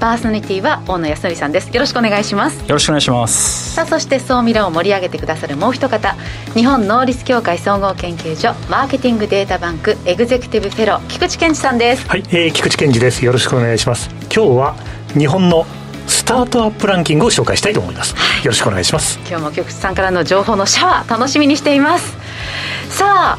パーソナリティは大野康則さんです。よろしくお願いします。よろしくお願いします。さあそして総ミラを盛り上げてくださるもう一方日本能率協会総合研究所マーケティングデータバンクエグゼクティブフェロー菊池健二さんです。はい、えー、菊池健二です。よろしくお願いします。今日は日本のスタートアップランキングを紹介したいと思います、はい、よろしくお願いします。今日も菊池さんからの情報のシャワー楽しみにしています。さあ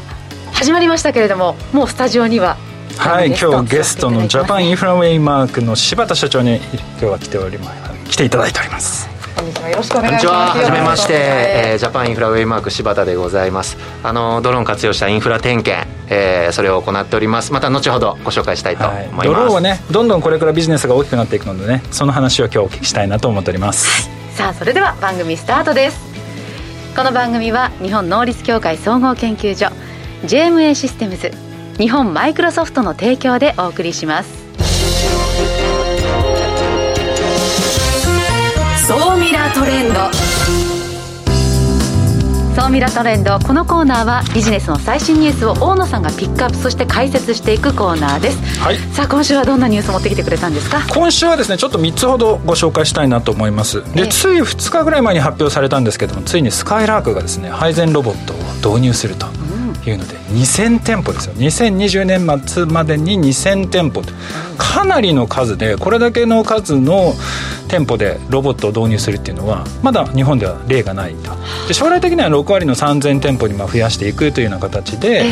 始まりましたけれどももうスタジオにははい今日ゲストのジャパンインフラウェイマークの柴田社長に今日は来ております来ていただいております。こんにちは。よろしくお願いします。は。じめまして、えー、ジャパンインフラウェイマーク柴田でございます。あのドローン活用したインフラ点検、えー、それを行っております。また後ほどご紹介したいと思います、はい、ドローンはねどんどんこれからビジネスが大きくなっていくのでねその話を今日お聞きしたいなと思っております、はい、さあそれでは番組スタートです。この番組は日本能率協会総合研究所 JMA システムズ日本マイクロソフトの提供でお送りします。総ミラトレンド。総ミラトレンドこのコーナーはビジネスの最新ニュースを大野さんがピックアップそして解説していくコーナーです、はい、さあ今週はどんなニュースを持ってきてくれたんですか？今週はですねちょっと3つほどご紹介したいなと思います。で、つい2日ぐらい前に発表されたんですけどもついにスカイラークがですね配膳ロボットを導入すると、いうので2000店舗ですよ。2020年末までに2000店舗。かなりの数でこれだけの数の店舗でロボットを導入するっていうのはまだ日本では例がないとで将来的には6割の3000店舗に増やしていくというような形で、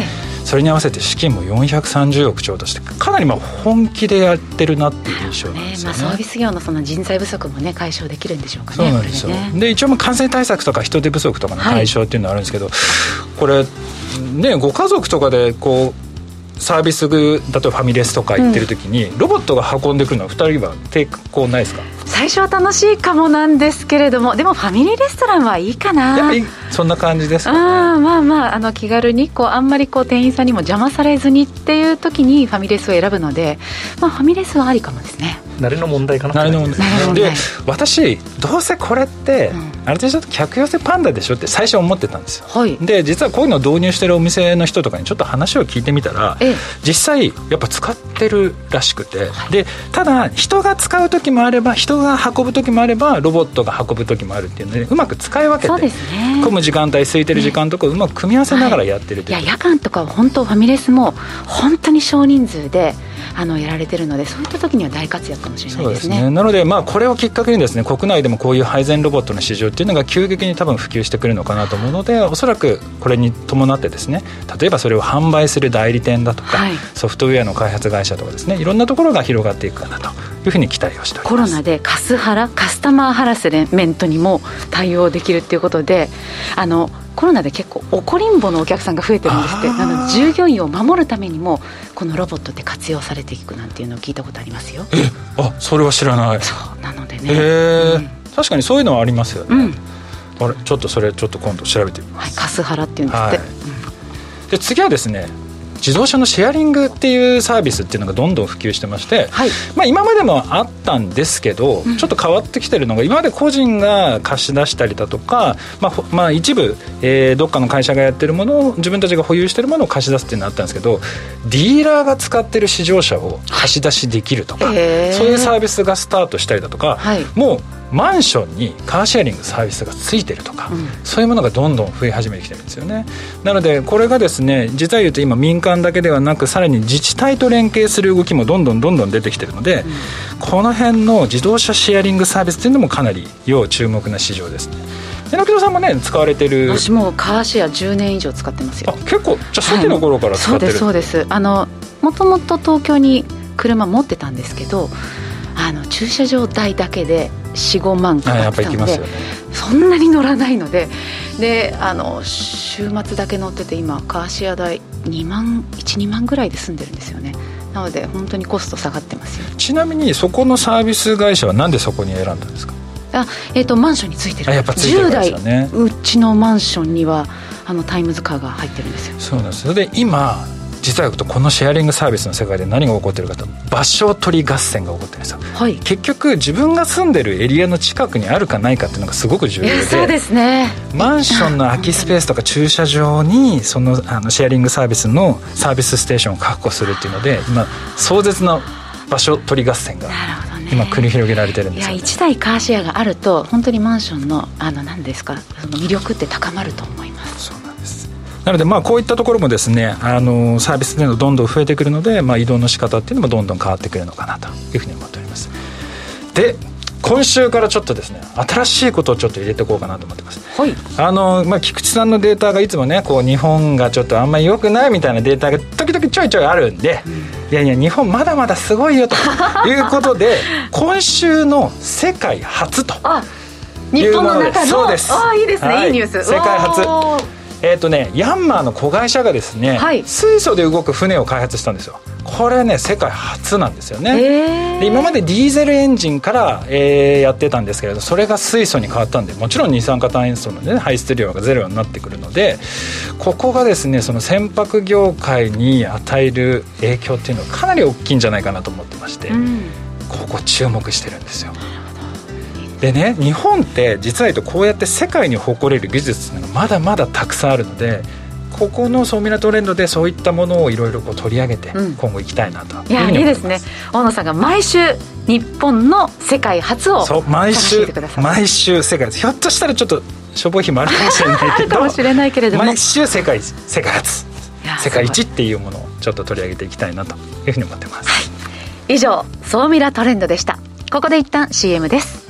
それに合わせて資金も430億兆としてかなりまあ本気でやってるなっていう印象なんですよね、ね、まあ、サービス業のその人材不足もね解消できるんでしょうかねそうなんですよ、ね、で一応感染対策とか人手不足とかの解消っていうのはあるんですけど、はい、これねご家族とかでこうサービス例えばファミレスとか行ってる時に、ロボットが運んでくるのは2人は抵抗ないですか？最初は楽しいかもなんですけれどもでもファミリーレストランはいいかな。やっぱりそんな感じですか、ね、あまあまああの気軽にこうあんまりこう店員さんにも邪魔されずにっていう時にファミレスを選ぶので、まあ、ファミレスはありかもですね。慣れの問題かな。慣れの問題。で私どうせこれって、うん、ある程度客寄せパンダでしょ？って最初思ってたんですよ、はい、で実はこういうのを導入してるお店の人とかにちょっと話を聞いてみたら、ええ、実際やっぱ使ってるらしくて、はい、でただ人が使う時もあれば人が運ぶ時もあればロボットが運ぶ時もあるっていうのでうまく使い分けてそうです、ね、混む時間帯空いてる時間とかうまく組み合わせながらやってるいや夜間とか本当ファミレスも本当に少人数であのやられてるのでそういった時には大活躍かもしれないですね、ね、なので、まあ、これをきっかけにですね国内でもこういう配膳ロボットの市場っていうのが急激に多分普及してくるのかなと思うのでおそらくこれに伴ってですね例えばそれを販売する代理店だとか、はい、ソフトウェアの開発会社とかですねいろんなところが広がっていくかなというふうに期待をしております。コロナでカスハラカスタマーハラスメントにも対応できるっていうことであのコロナで結構怒りんぼのお客さんが増えてるんですって。なので従業員を守るためにもこのロボットって活用されていくなんていうのを聞いたことありますよ。えあそれは知らない。そうなのでね。へえ、うん、確かにそういうのはありますよね、うん、あれちょっとそれちょっと今度調べてみます、はい、カスハラっていうんですって、はい。うん、で次はですね自動車のシェアリングっていうサービスっていうのがどんどん普及してまして、はい、まあ、今までもあったんですけど、うん、ちょっと変わってきてるのが今まで個人が貸し出したりだとか、まあまあ、一部、えー、どっかの会社がやってるものを自分たちが保有してるものを貸し出すっていうのがあったんですけどディーラーが使ってる試乗車を貸し出しできるとか、はい、そういうサービスがスタートしたりだとか、はい、もうマンションにカーシェアリングサービスがついてるとか、うん、そういうものがどんどん増え始めてきてるんですよね。なのでこれがですね実は言うと今民間だけではなくさらに自治体と連携する動きもどんどんどんどん出てきてるので、うん、この辺の自動車シェアリングサービスっていうのもかなり要注目な市場ですね。榎木さんもね使われてる私もカーシェア10年以上使ってますよ。あ結構じゃあ初期の頃から使ってる、はい、そうですそうです。あのもともと東京に車持ってたんですけどあの駐車場代だけで45万かかってたので、ね、そんなに乗らないのでであの週末だけ乗ってて今カーシェア代2万12万ぐらいで済んでるんですよね。なので本当にコスト下がってますよ。ちなみにそこのサービス会社はなんでそこに選んだんですか？あ、えーと、マンションについてる。あやっぱついてるうちのマンションにはあのタイムズカーが入ってるんですよ。そうなんですで今実はこのシェアリングサービスの世界で何が起こってるかと場所取り合戦が起こってるんですよ、はい、結局自分が住んでるエリアの近くにあるかないかっていうのがすごく重要で、そうですね。マンションの空きスペースとか駐車場にそのあのシェアリングサービスのサービスステーションを確保するっていうので今壮絶な場所取り合戦が今繰り広げられてるんですよ、ね、いや1台カーシェアがあると本当にマンションのあの何ですかその魅力って高まると思うなのでまあこういったところもですねあのサービスでのどんどん増えてくるので、まあ、移動の仕方っていうのもどんどん変わってくるのかなというふうに思っております。で今週からちょっとですね新しいことをちょっと入れていこうかなと思ってます、はい、あの、まあ、菊池さんのデータがいつもねこう日本がちょっとあんまり良くないみたいなデータが時々ちょいちょいあるんで、うん、いやいや日本まだまだすごいよと いうことで今週の世界初と日本の中のそうです。あいいですね、はい、いいニュース。世界初えっ、ー、とねヤンマーの子会社がですね、はい、水素で動く船を開発したんですよ。これね世界初なんですよね、で今までディーゼルエンジンから、えー、やってたんですけれどそれが水素に変わったんでもちろん二酸化炭素の、ね、排出量がゼロになってくるのでここがですねその船舶業界に与える影響っていうのはかなり大きいんじゃないかなと思ってまして、うん、ここ注目してるんですよでね日本って実は言うとこうやって世界に誇れる技術っていうのがまだまだたくさんあるのでここのソーミラトレンドでそういったものをいろいろ取り上げて今後いきたいなといやいいですね。大野さんが毎週日本の世界初をそう毎週毎週世界初。ひょっとしたらちょっと消防費もあるかもしれないけど かもしれないけれども。毎週世界世界初。世界一っていうものをちょっと取り上げていきたいなというふうに思ってます、はい、以上ソーミラトレンドでした。ここで一旦 CM です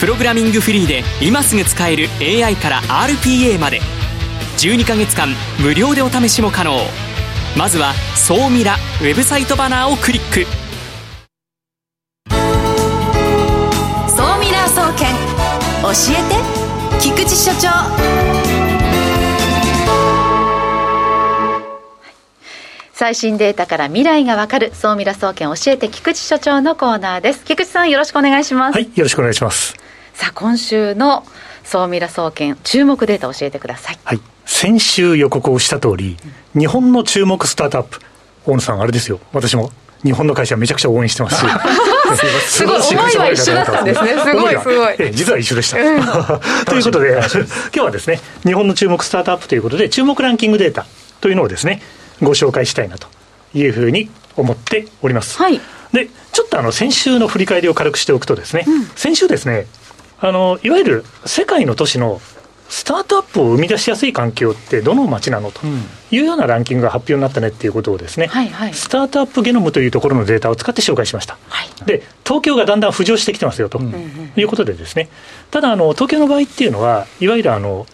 プログラミングフリーで今すぐ使える AI から RPA まで。12ヶ月間無料でお試しも可能。まずは「総ミラ」ウェブサイトバナーをクリック「総ミラー総研教えて菊池所長」最新データから未来がわかる総ミラ総研教えて菊池所長のコーナーです。菊池さんよろしくお願いします。はいよろしくお願いしますさあ今週の総ミラ総研注目データ教えてください。はい。先週予告をした通り、うん、日本の注目スタートアップ大野さんあれですよ。私も日本の会社めちゃくちゃ応援してますし。すごい思いは一緒だったんですね。すごいすごい。実は一緒でした、ということで今日はですね日本の注目スタートアップということで注目ランキングデータというのをですねご紹介したいなというふうに思っております。はい、でちょっとあの先週の振り返りを軽くしておくとですね、うん、先週ですねあのいわゆる世界の都市のスタートアップを生み出しやすい環境ってどの街なのというようなランキングが発表になったねっていうことをですね、はいはい、スタートアップゲノムというところのデータを使って紹介しました、はい、で東京がだんだん浮上してきてますよということでですね。ただあの東京の場合っていうのはいわゆるあの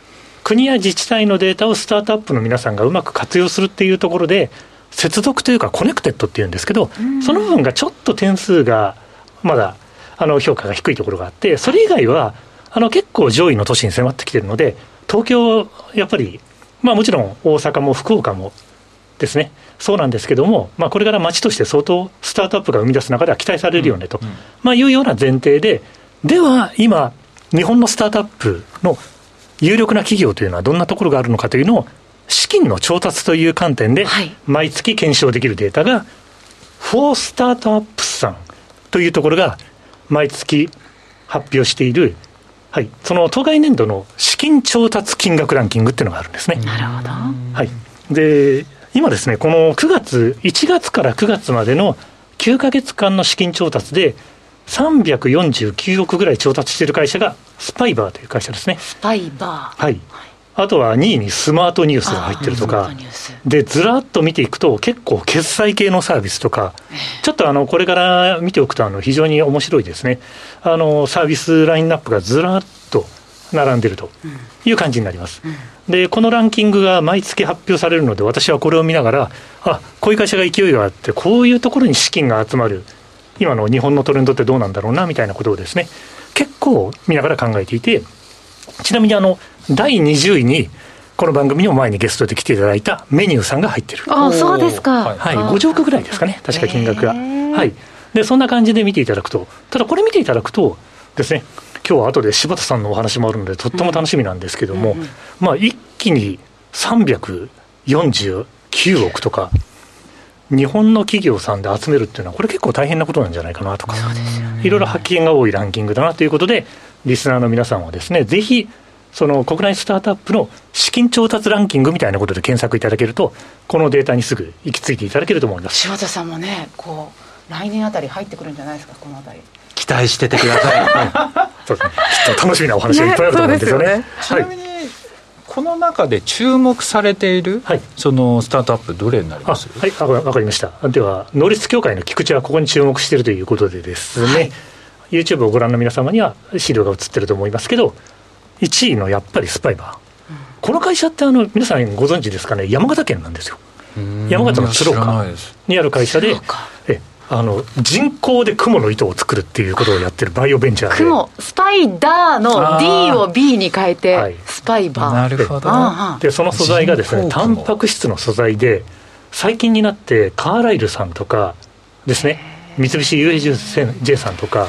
国や自治体のデータをスタートアップの皆さんがうまく活用するっていうところで、接続というかコネクテッドっていうんですけど、その部分がちょっと点数がまだあの評価が低いところがあって、それ以外はあの結構上位の都市に迫ってきてるので、東京、やっぱり、まあもちろん大阪も福岡もですね、そうなんですけども、まあ、これから街として相当スタートアップが生み出す中では期待されるよねと、まあ、いうような前提で、では今、日本のスタートアップの有力な企業というのはどんなところがあるのかというのを、資金の調達という観点で、毎月検証できるデータが、フォースタートアップさんというところが、毎月発表している、はい、その当該年度の資金調達金額ランキングっていうのがあるんですね。なるほど。はい。で、今ですね、この9月、1月から9月までの9か月間の資金調達で、349億ぐらい調達している会社がスパイバーという会社ですね。スパイバー。はい。あとは2位にスマートニュースが入ってるとか、で、ずらっと見ていくと、結構決済系のサービスとか、ちょっとあの、これから見ておくと、あの、非常に面白いですね。あの、サービスラインナップがずらっと並んでるという感じになります。で、このランキングが毎月発表されるので、私はこれを見ながら、あこういう会社が勢いがあって、こういうところに資金が集まる、今の日本のトレンドってどうなんだろうなみたいなことをですね、結構見ながら考えていて、ちなみにあの、第20位に、この番組にも前にゲストで来ていただいたメニューさんが入ってる。あそうですか。はい、5億ぐらいですかね、確か金額が。はい。で、そんな感じで見ていただくと、ただこれ見ていただくとですね、今日は後で柴田さんのお話もあるので、とっても楽しみなんですけども、うんうん、まあ、一気に349億とか、日本の企業さんで集めるっていうのは、これ結構大変なことなんじゃないかなとか、いろいろ発見が多いランキングだなということで、リスナーの皆さんはですね、ぜひ、その国内スタートアップの資金調達ランキングみたいなことで検索いただけると、このデータにすぐ行き着いていただけると思います柴田さんもね、こう来年あたり入ってくるんじゃないですか、このあたり。期待しててください。そうですね。きっと楽しみなお話がいっぱいあると思うんですよね。ねちなみに、この中で注目されている、はい、そのスタートアップ、どれになります？はい、わかりました。では、能率協会の菊池はここに注目しているということでですね、はい、YouTube をご覧の皆様には資料が映ってると思いますけど、1位のやっぱりスパイバー。うん、この会社ってあの、皆さんご存知ですかね、山形県なんですよ。山形の鶴岡にある会社で、えあの人工で雲の糸を作るっていうことをやってるバイオベンチャーで。雲スパイダーの D を B に変えて、スパイバー。なるほど。でその素材がですねタンパク質の素材で最近になってカーライルさんとかですね。三菱 UAJ さんとか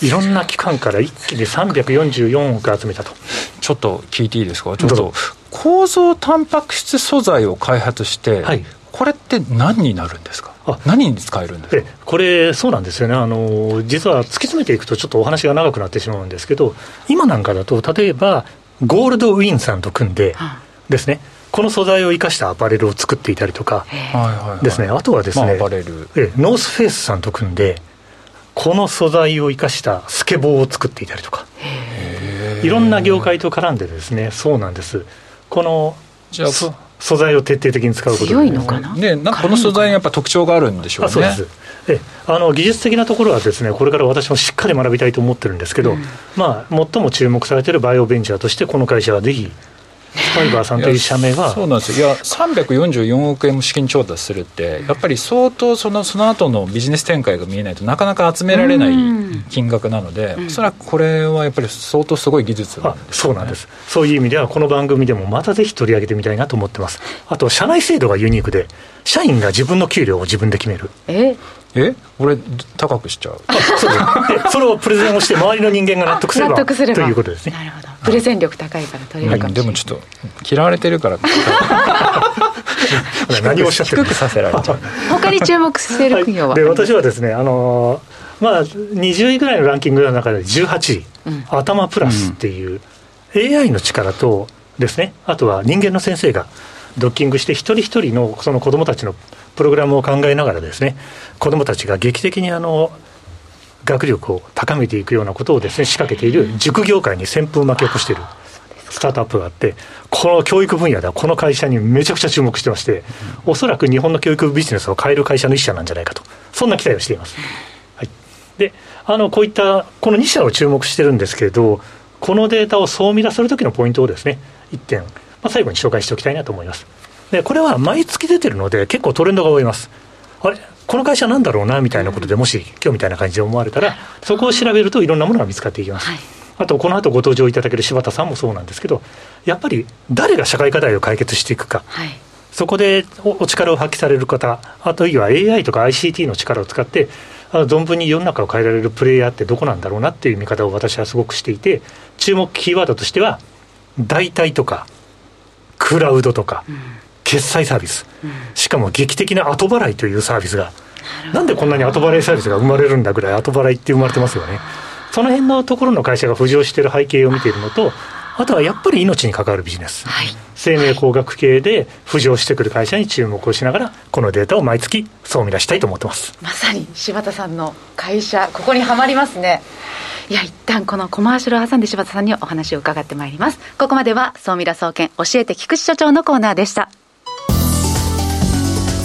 いろんな機関から一気に344億集めたと。ちょっと聞いていいですか？ちょっと構造タンパク質素材を開発して、はい、これって何になるんですか？あ。何に使えるんですか？これ、そうなんですよね。あの、実は突き詰めていくと、ちょっとお話が長くなってしまうんですけど、今なんかだと、例えば、ゴールドウィンさんと組んで、ですね、この素材を生かしたアパレルを作っていたりとか、ですね、あとはですね、まあ、ノースフェイスさんと組んで、この素材を生かしたスケボーを作っていたりとか、いろんな業界と絡んでですね、そうなんです。このじゃあ素材を徹底的に使うこと強いのかな、ね、なんかこの素材にやっぱ特徴があるんでしょうね。そうです。えあの技術的なところはですねこれから私もしっかり学びたいと思ってるんですけど、うん、まあ、最も注目されているバイオベンチャーとしてこの会社はぜひスパイバーさんという社名は？そうなんですよ。いや344億円も資金調達するってやっぱり相当そのその後のビジネス展開が見えないとなかなか集められない金額なので、おそらくこれはやっぱり相当すごい技術、ね、そうなんです。そういう意味ではこの番組でもまたぜひ取り上げてみたいなと思ってます。あと社内制度がユニークで社員が自分の給料を自分で決める。え？え？俺高くしちゃう。そうで それをプレゼンをして周りの人間が納得すれば。ということですね。なるほど。プレゼン力高いから取れるかもしれない、でもちょっと嫌われてるから。何をおっしゃってる低くさせら。れちゃう他に注目してる企業は、で私はですねあのまあ20位ぐらいのランキングの中で18位、うん、頭プラスっていう、うん、AI の力とですね。あとは人間の先生がドッキングして一人一人のその子どもたちのプログラムを考えながらですね子どもたちが劇的にあの学力を高めていくようなことをですね仕掛けている塾業界に旋風を巻き起こしているスタートアップがあってこの教育分野ではこの会社にめちゃくちゃ注目してましておそらく日本の教育ビジネスを変える会社の一社なんじゃないかとそんな期待をしています、はい、であのこういったこの2社を注目してるんですけれどこのデータを総見出する時のポイントをですね1点、まあ、最後に紹介しておきたいなと思います。でこれは毎月出てるので結構トレンドが多います。あれこの会社なんだろうなみたいなことでもし今日みたいな感じで思われたらそこを調べるといろんなものが見つかっていきます、はい、あとこの後ご登場いただける柴田さんもそうなんですけどやっぱり誰が社会課題を解決していくか、はい、そこでお力を発揮される方あとは AI とか ICT の力を使ってあの存分に世の中を変えられるプレイヤーってどこなんだろうなっていう見方を私はすごくしていて注目キーワードとしては代替とかクラウドとか、うん決済サービス、しかも劇的な後払いというサービスが、なんでこんなに後払いサービスが生まれるんだぐらい後払いって生まれてますよね。その辺のところの会社が浮上している背景を見ているのと、あとはやっぱり命に関わるビジネス、はい、生命工学系で浮上してくる会社に注目をしながら、このデータを毎月総見出したいと思ってます。まさに柴田さんの会社、ここにはまりますね。いや一旦このコマーシャルを挟んで柴田さんにお話を伺ってまいります。ここまでは総ミラ総研教えて菊池所長のコーナーでした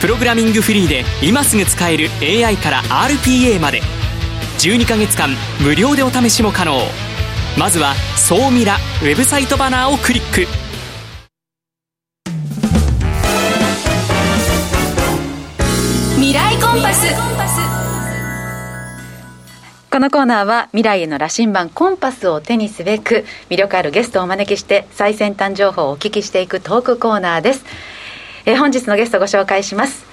プログラミングフリーで今すぐ使える AI から RPA まで。12ヶ月間無料でお試しも可能。まずは「総ミラ」ウェブサイトバナーをクリック。未来コンパス。このコーナーは未来への羅針盤コンパスを手にすべく魅力あるゲストをお招きして最先端情報をお聞きしていくトークコーナーです、えー、本日のゲストご紹介します。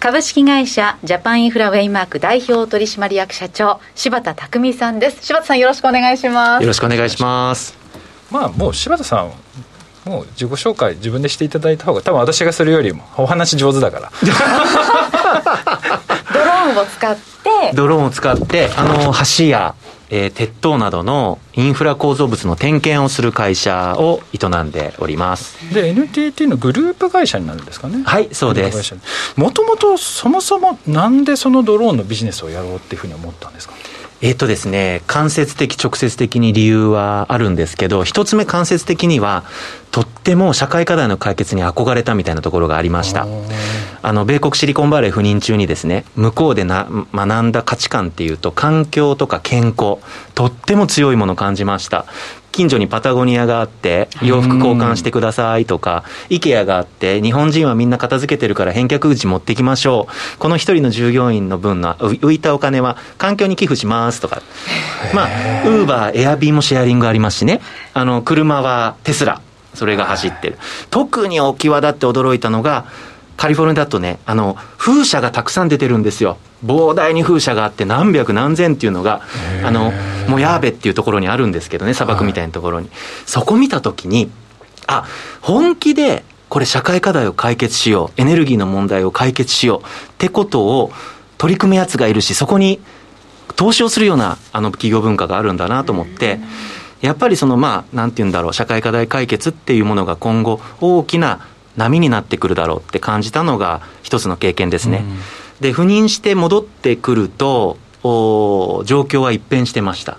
株式会社ジャパンインフラウェイマーク代表取締役社長柴田匠さんです。柴田さんよろしくお願いします。よろしくお願いします。まあもう柴田さんもう自己紹介自分でしていただいた方が多分私がするよりもお話上手だから。ドローンを使って。ドローンを使ってあの橋やえー、鉄塔などのインフラ構造物の点検をする会社を営んでおります。で NTT のグループ会社になるんですかね。はいそうです。もともとそもそもなんでそのドローンのビジネスをやろうっていうふうに思ったんですか？えっ、とですね、間接的、直接的に理由はあるんですけど、一つ目間接的には、とっても社会課題の解決に憧れたみたいなところがありました。あの、米国シリコンバレー赴任中にですね、向こうでな学んだ価値観っていうと、環境とか健康、とっても強いものを感じました。近所にパタゴニアがあって、洋服交換してくださいとか、イケアがあって、日本人はみんな片付けてるから返却口持ってきましょう。この一人の従業員の分の浮いたお金は環境に寄付しますとか。まあ、ウーバー、エアビーもシェアリングありますしね。あの、車はテスラ。それが走ってる。特に置き際立って驚いたのが、カリフォルニアだとね、あの、風車がたくさん出てるんですよ。膨大に風車があって何百何千っていうのが、あの、モヤーベっていうところにあるんですけどね、砂漠みたいなところに。はい、そこ見たときに、あ、本気でこれ社会課題を解決しよう、エネルギーの問題を解決しようってことを取り組むやつがいるし、そこに投資をするようなあの企業文化があるんだなと思って、やっぱりそのまあ、なんて言うんだろう、社会課題解決っていうものが今後大きな波になってくるだろうって感じたのが一つの経験ですね。で、赴任して戻ってくると、お状況は一変してました。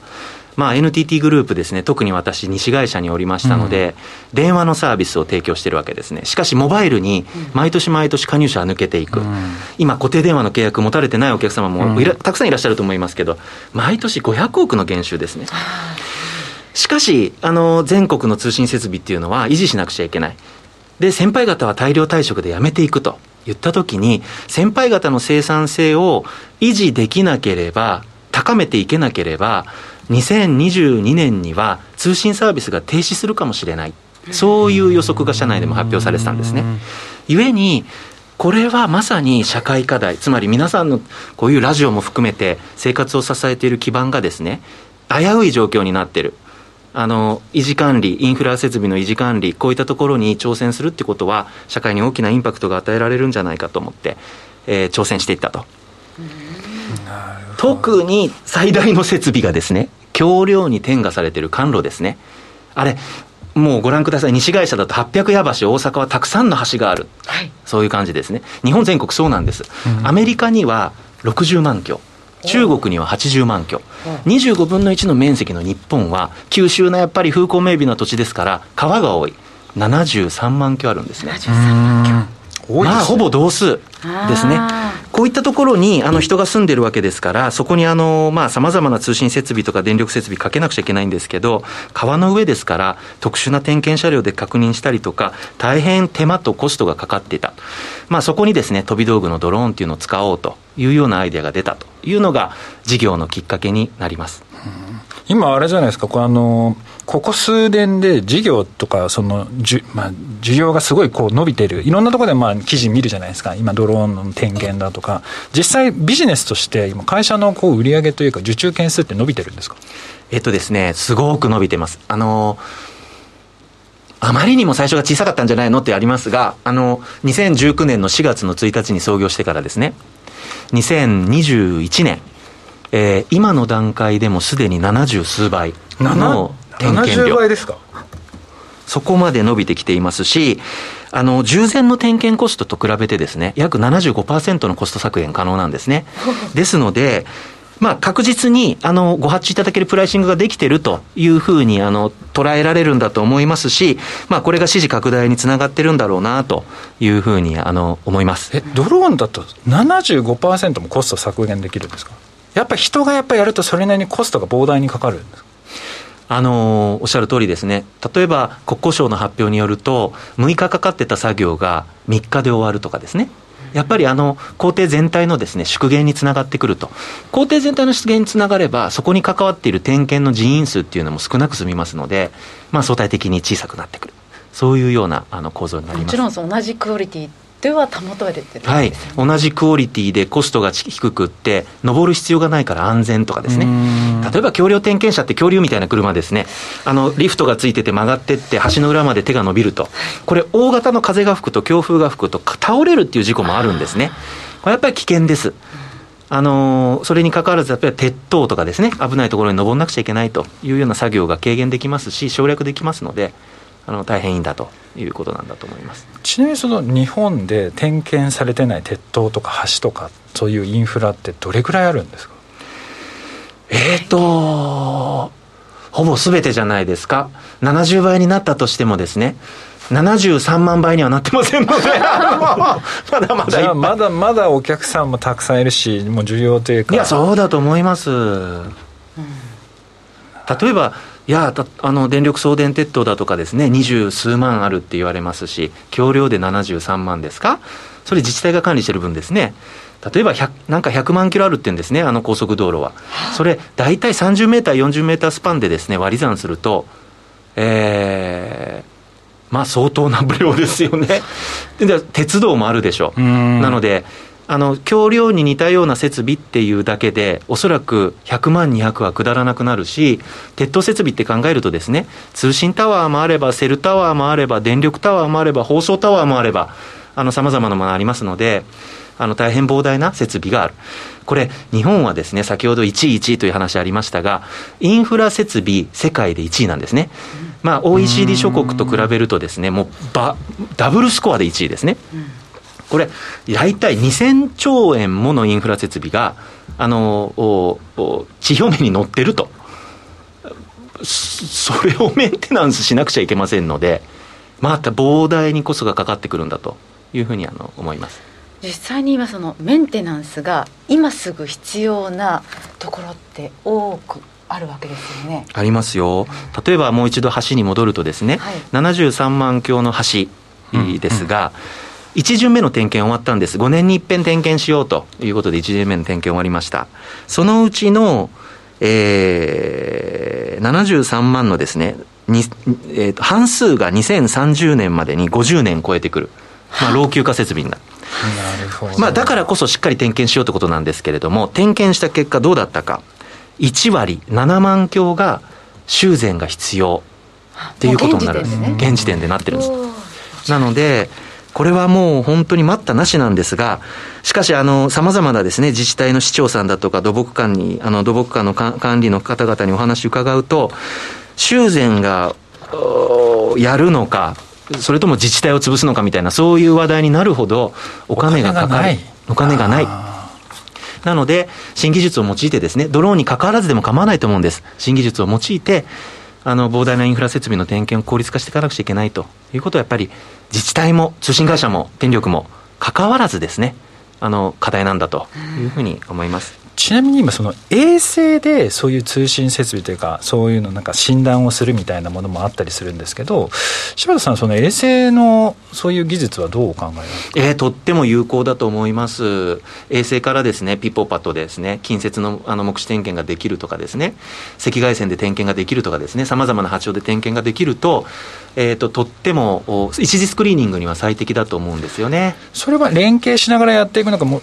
まあ、NTT グループですね、特に私、西会社におりましたので、うん、電話のサービスを提供しているわけですね、しかし、モバイルに毎年毎年加入者は抜けていく、うん、今、固定電話の契約持たれてないお客様も、うん、たくさんいらっしゃると思いますけど、毎年500億の減収ですね。しかし、あの、全国の通信設備っていうのは維持しなくちゃいけない。で、先輩方は大量退職で辞めていくと言ったときに、先輩方の生産性を維持できなければ、高めていけなければ、2022年には通信サービスが停止するかもしれない。そういう予測が社内でも発表されてたんですね。故に、これはまさに社会課題、つまり皆さんのこういうラジオも含めて生活を支えている基盤がですね、危うい状況になってる。あの維持管理、インフラ設備の維持管理、こういったところに挑戦するってことは、社会に大きなインパクトが与えられるんじゃないかと思って、えー、挑戦していったと。特に最大の設備がですね、橋梁に点がされている管路ですね。あれ、もうご覧ください、西会社だと800矢橋、大阪はたくさんの橋がある、はい、そういう感じですね、日本全国そうなんです、うん、アメリカには60万橋、中国には80万居、25分の1の面積の日本は、九州のやっぱり風光明媚な土地ですから、川が多い、73万居あるんですね。まあ、ほぼ同数ですね。こういったところにあの人が住んでるわけですから、そこにあの、まあ、様々な通信設備とか電力設備かけなくちゃいけないんですけど、川の上ですから、特殊な点検車両で確認したりとか、大変手間とコストがかかっていた。まあ、そこにですね、飛び道具のドローンっていうのを使おうというようなアイデアが出たというのが、事業のきっかけになります。今、あれじゃないですか、これあのここ数年で事業とか、そのじゅ、まあ、需要がすごいこう伸びてる、いろんなところでまあ記事見るじゃないですか、今、ドローンの点検だとか、実際、ビジネスとして、今、会社のこう売上というか、受注件数って伸びてるんですか？えっとですね、すごく伸びてます。あのあまりにも最初が小さかったんじゃないのってありますが、あの、2019年の4月の1日に創業してからですね、2021年、えー、今の段階でもすでに70数倍の点検量。70倍ですか？そこまで伸びてきていますし、あの、従前の点検コストと比べてですね、約75%のコスト削減可能なんですね。ですので、まあ、確実に、あの、ご発注いただけるプライシングができてるというふうに、あの、捉えられるんだと思いますし、まあ、これが支持拡大につながってるんだろうな、というふうに、あの、思います。え、ドローンだと75%もコスト削減できるんですか？やっぱり人がやっぱりやるとそれなりにコストが膨大にかかるんですか？あのおっしゃる通りですね、例えば国交省の発表によると、6日かかってた作業が3日で終わるとかですね。やっぱりあの工程全体のですね縮減につながってくると、工程全体の縮減につながれば、そこに関わっている点検の人員数っていうのも少なく済みますので、まあ、相対的に小さくなってくる、そういうようなあの構造になります。もちろん同じクオリティでは保たれてる、ね、はい、同じクオリティでコストが低くって、登る必要がないから安全とかですね、例えば橋梁点検車って恐竜みたいな車ですね、あのリフトがついてて曲がってって、橋の裏まで手が伸びると、これ、大型の風が吹くと、強風が吹くと、倒れるっていう事故もあるんですね、これやっぱり危険です。あのそれにかかわらず、やっぱり鉄塔とかですね、危ないところに登らなくちゃいけないというような作業が軽減できますし、省略できますので、あの大変いいんだということなんだと思います。ちなみにその日本で点検されてない鉄塔とか橋とかそういうインフラってどれぐらいあるんですか？えっ、ー、とほぼすべてじゃないですか。70倍になったとしてもですね73万倍にはなってませんので。まだまだまだまだお客さんもたくさんいるしもう需要というか。いやそうだと思います、うん、例えばいやあの電力送電鉄塔だとかですね二十数万あるって言われますし橋梁で73万ですか？それ自治体が管理してる分ですね例えばなんか100万キロあるって言うんですねあの高速道路は。それ大体30メーター40メータースパンでですね割り算するとえー、まあ相当な無料ですよね。で鉄道もあるでしょ。うなのであの橋梁に似たような設備っていうだけで、おそらく100万200は下らなくなるし、鉄塔設備って考えるとですね、通信タワーもあれば、セルタワーもあれば、電力タワーもあれば、放送タワーもあれば、さまざまなものありますので、あの大変膨大な設備がある。これ、日本はですね、先ほど1位、1位という話ありましたが、インフラ設備、世界で1位なんですね。まあ、OECD 諸国と比べるとですね、もうばダブルスコアで1位ですね。これ、大体2000兆円ものインフラ設備が、あのおお地表面に乗ってると、それをメンテナンスしなくちゃいけませんので、また膨大にコストがかかってくるんだというふうにあの思います。実際に今そのメンテナンスが今すぐ必要なところって多くあるわけですよねありますよ例えばもう一度橋に戻るとですね、はい、73万橋の橋ですが、うんうん1巡目の点検終わったんです。5年に一遍点検しようということで1巡目の点検終わりました。そのうちの、えー、73万のですね、にえー、と半数が2030年までに50年超えてくる、まあ、老朽化設備になる。まあ、だからこそしっかり点検しようということなんですけれども、点検した結果どうだったか。1割、7万強が修繕が必要っていうことになる。現時点でなってるんです。なので、これはもう本当に待ったなしなんですが、しかし、あの、様々なですね、自治体の市長さんだとか土木館に、あの、土木館の管理の方々にお話伺うと、修繕が、やるのか、それとも自治体を潰すのかみたいな、そういう話題になるほど、お金がかかる。お金がない。なので、新技術を用いてですね、ドローンに関わらずでも構わないと思うんです。新技術を用いて、あの膨大なインフラ設備の点検を効率化していかなくちゃいけないということはやっぱり自治体も通信会社も電力も関わらずですねあの課題なんだというふうに思います。ちなみに今その衛星でそういう通信設備というかそういうのなんか診断をするみたいなものもあったりするんですけど柴田さんその衛星のそういう技術はどうお考えますか、えー、とっても有効だと思います。衛星からですねピポパッドでですね近接のあの目視点検ができるとかですね赤外線で点検ができるとかですねさまざまな波長で点検ができると,、えーと、とっても一時スクリーニングには最適だと思うんですよね。それは連携しながらやっていくのかも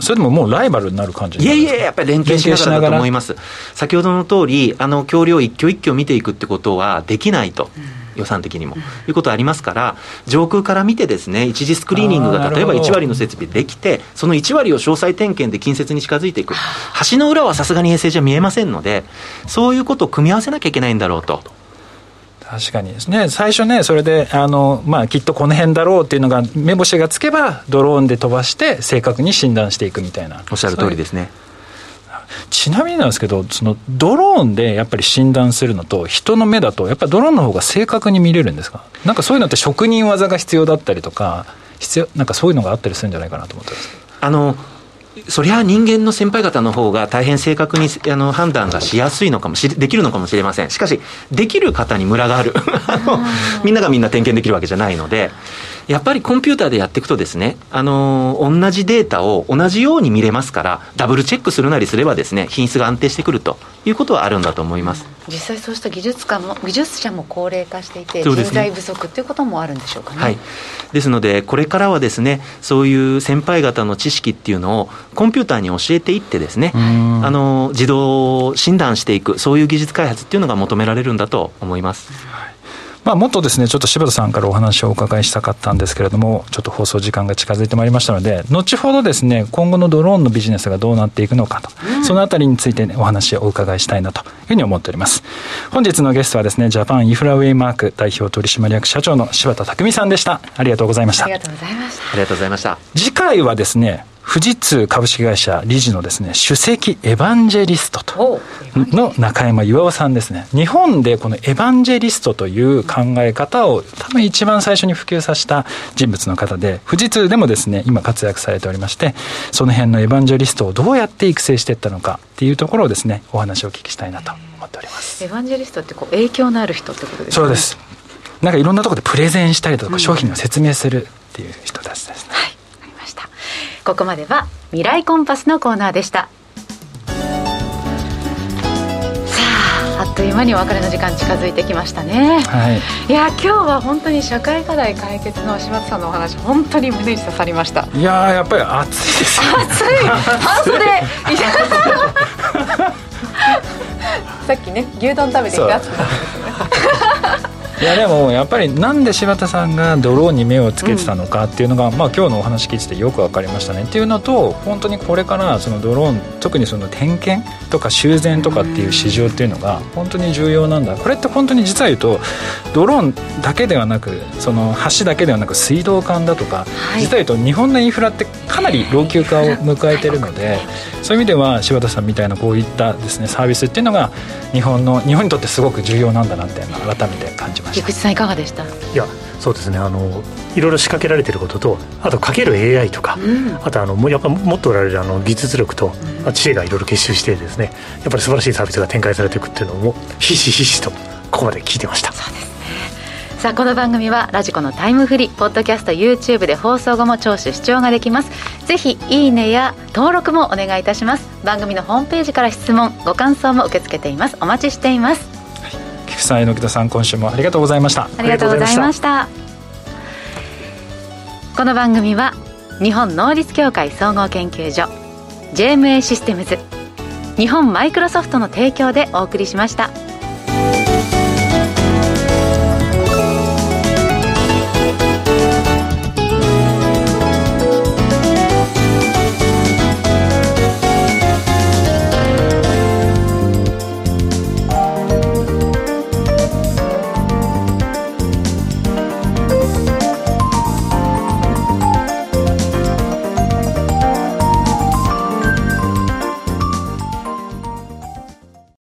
それでももうライバルになる感じいやいや、やっぱり連携しながらだと思います。先ほどの通り、あの、橋梁一挙一挙見ていくってことはできないと。予算的にも、いうことありますから、上空から見てですね、一次スクリーニングが例えば1割の設備できて、その1割を詳細点検で近接に近づいていく。橋の裏はさすがに衛星じゃ見えませんので、そういうことを組み合わせなきゃいけないんだろうと。確かにですね。最初ねそれであの、まあ、きっとこの辺だろうっていうのが目星がつけばドローンで飛ばして正確に診断していくみたいな。おっしゃる通りですね。ちなみになんですけどそのドローンでやっぱり診断するのと人の目だとやっぱりドローンの方が正確に見れるんですか？なんかそういうのって職人技が必要だったりとか必要なんかそういうのがあったりするんじゃないかなと思ってます。あのそりゃ人間の先輩方の方が大変正確にあの判断がしやすいのかもしできるのかもしれません。しかし、できる方にムラがある。みんながみんな点検できるわけじゃないので、やっぱりコンピューターでやっていくとですね、あのー、同じデータを同じように見れますから、ダブルチェックするなりすればですね、品質が安定してくるということはあるんだと思います。実際そうした技術家も技術者も高齢化していて、人材不足ということもあるんでしょうかね。はい、ですので、これからはですね、そういう先輩方の知識っていうのをコンピューターに教えていってですね、あの自動診断していく、そういう技術開発っていうのが求められるんだと思います。まあ、もっとですねちょっと柴田さんからお話をお伺いしたかったんですけれどもちょっと放送時間が近づいてまいりましたので後ほどですね今後のドローンのビジネスがどうなっていくのかと、うん、そのあたりについて、ね、お話をお伺いしたいなというふうに思っております。本日のゲストはですねジャパンインフラウェイマーク代表取締役社長の柴田匠さんでした。ありがとうございました。ありがとうございました。ありがとうございました。次回はですね富士通株式会社理事のですね首席エヴァンジェリストとの中山巌さんですね。日本でこのエヴァンジェリストという考え方を多分一番最初に普及させた人物の方で富士通でもですね今活躍されておりましてその辺のエヴァンジェリストをどうやって育成していったのかっていうところをですねお話をお聞きしたいなと思っております。エヴァンジェリストってこう影響のある人ってことですか、ね、そうです。なんかいろんなところでプレゼンしたりとか商品を説明するっていう人たちですね、はいここまでは未来コンパスのコーナーでした。さああっという間にお別れの時間近づいてきましたね、はい、いや今日は本当に社会課題解決の柴田さんのお話本当に胸に刺さりました。いややっぱり暑いです暑い。半袖。さっきね牛丼食べてきて暑くなった。んですよねいやでもやっぱりなんで柴田さんがドローンに目をつけてたのかっていうのが、うん、まあ今日のお話聞いててよく分かりましたね。っていうのと本当にこれからそのドローン特にその点検とか修繕とかっていう市場っていうのが本当に重要なんだ。これって本当に実は言うとドローンだけではなくその橋だけではなく水道管だとか、はい、実は言うと日本のインフラってかなり老朽化を迎えてるのでそういう意味では柴田さんみたいなこういったですねサービスっていうのが日本の日本にとってすごく重要なんだなっていうのを改めて感じました。菊池さんいかがでした？いやそうですね。あのいろいろ仕掛けられてることとあとかける AI とか、うん、あとあのやっぱ持っておられるあの技術力と、うん、知恵がいろいろ結集してですねやっぱり素晴らしいサービスが展開されていくっていうのもひしひしとここまで聞いてました。そうですねさあこの番組はラジコのタイムフリーポッドキャスト YouTube で放送後も聴取視聴ができます。ぜひいいねや登録もお願いいたします。番組のホームページから質問ご感想も受け付けています。お待ちしています。菊さん榎田さん今週もありがとうございました。ありがとうございました。この番組は日本能率協会総合研究所 JMA システムズ日本マイクロソフトの提供でお送りしました。